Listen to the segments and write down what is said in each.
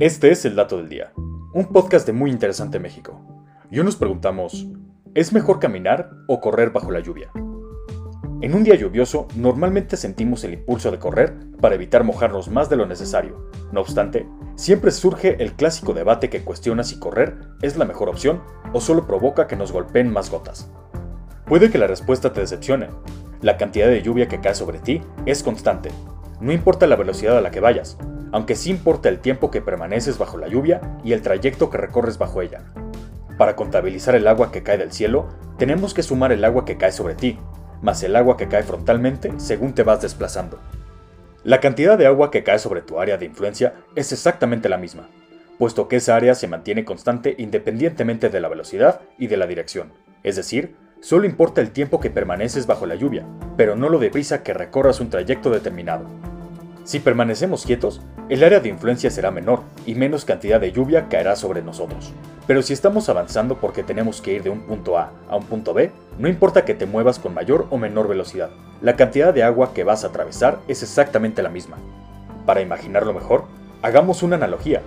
Este es el dato del día, un podcast de Muy Interesante México. Y hoy nos preguntamos, ¿es mejor caminar o correr bajo la lluvia? En un día lluvioso, normalmente sentimos el impulso de correr para evitar mojarnos más de lo necesario. No obstante, siempre surge el clásico debate que cuestiona si correr es la mejor opción o solo provoca que nos golpeen más gotas. Puede que la respuesta te decepcione. La cantidad de lluvia que cae sobre ti es constante. No importa la velocidad a la que vayas, aunque sí importa el tiempo que permaneces bajo la lluvia y el trayecto que recorres bajo ella. Para contabilizar el agua que cae del cielo, tenemos que sumar el agua que cae sobre ti, más el agua que cae frontalmente según te vas desplazando. La cantidad de agua que cae sobre tu área de influencia es exactamente la misma, puesto que esa área se mantiene constante independientemente de la velocidad y de la dirección, es decir, solo importa el tiempo que permaneces bajo la lluvia, pero no lo deprisa que recorras un trayecto determinado. Si permanecemos quietos, el área de influencia será menor y menos cantidad de lluvia caerá sobre nosotros. Pero si estamos avanzando porque tenemos que ir de un punto A a un punto B, no importa que te muevas con mayor o menor velocidad, la cantidad de agua que vas a atravesar es exactamente la misma. Para imaginarlo mejor, hagamos una analogía.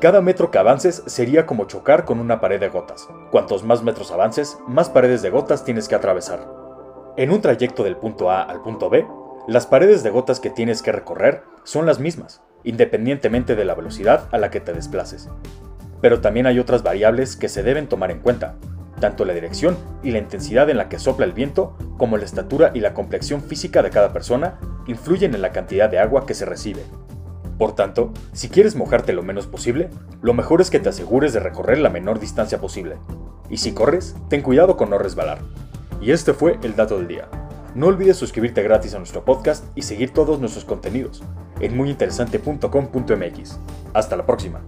Cada metro que avances sería como chocar con una pared de gotas. Cuantos más metros avances, más paredes de gotas tienes que atravesar. En un trayecto del punto A al punto B, las paredes de gotas que tienes que recorrer son las mismas, independientemente de la velocidad a la que te desplaces. Pero también hay otras variables que se deben tomar en cuenta, tanto la dirección y la intensidad en la que sopla el viento, como la estatura y la complexión física de cada persona, influyen en la cantidad de agua que se recibe. Por tanto, si quieres mojarte lo menos posible, lo mejor es que te asegures de recorrer la menor distancia posible. Y si corres, ten cuidado con no resbalar. Y este fue el dato del día. No olvides suscribirte gratis a nuestro podcast y seguir todos nuestros contenidos en muyinteresante.com.mx. Hasta la próxima.